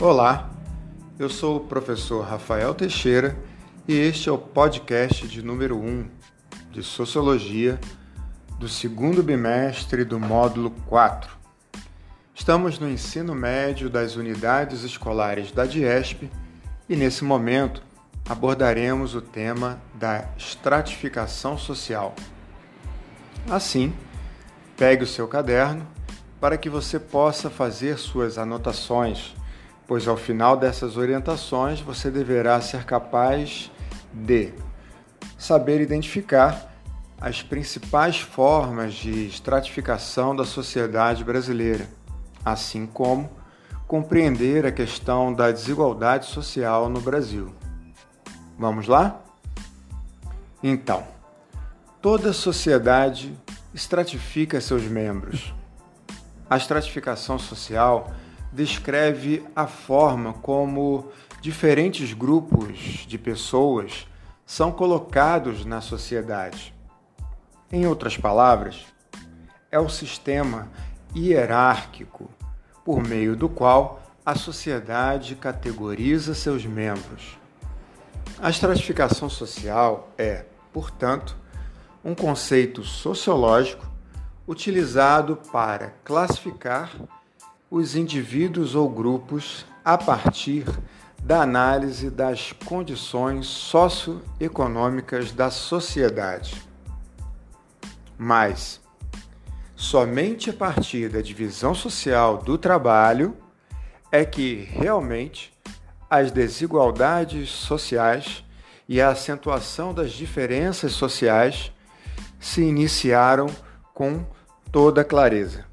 Olá, eu sou o professor Rafael Teixeira e este é o podcast de número 1 de Sociologia do segundo bimestre do módulo 4. Estamos no ensino médio das unidades escolares da DIESP e nesse momento abordaremos o tema da estratificação social. Assim, pegue o seu caderno para que você possa fazer suas anotações, pois ao final dessas orientações você deverá ser capaz de saber identificar as principais formas de estratificação da sociedade brasileira, assim como compreender a questão da desigualdade social no Brasil. Vamos lá? Então, toda sociedade estratifica seus membros. A estratificação social descreve a forma como diferentes grupos de pessoas são colocados na sociedade. Em outras palavras, é o sistema hierárquico por meio do qual a sociedade categoriza seus membros. A estratificação social é, portanto, um conceito sociológico utilizado para classificar os indivíduos ou grupos a partir da análise das condições socioeconômicas da sociedade. Mas, somente a partir da divisão social do trabalho é que realmente as desigualdades sociais e a acentuação das diferenças sociais se iniciaram com toda clareza.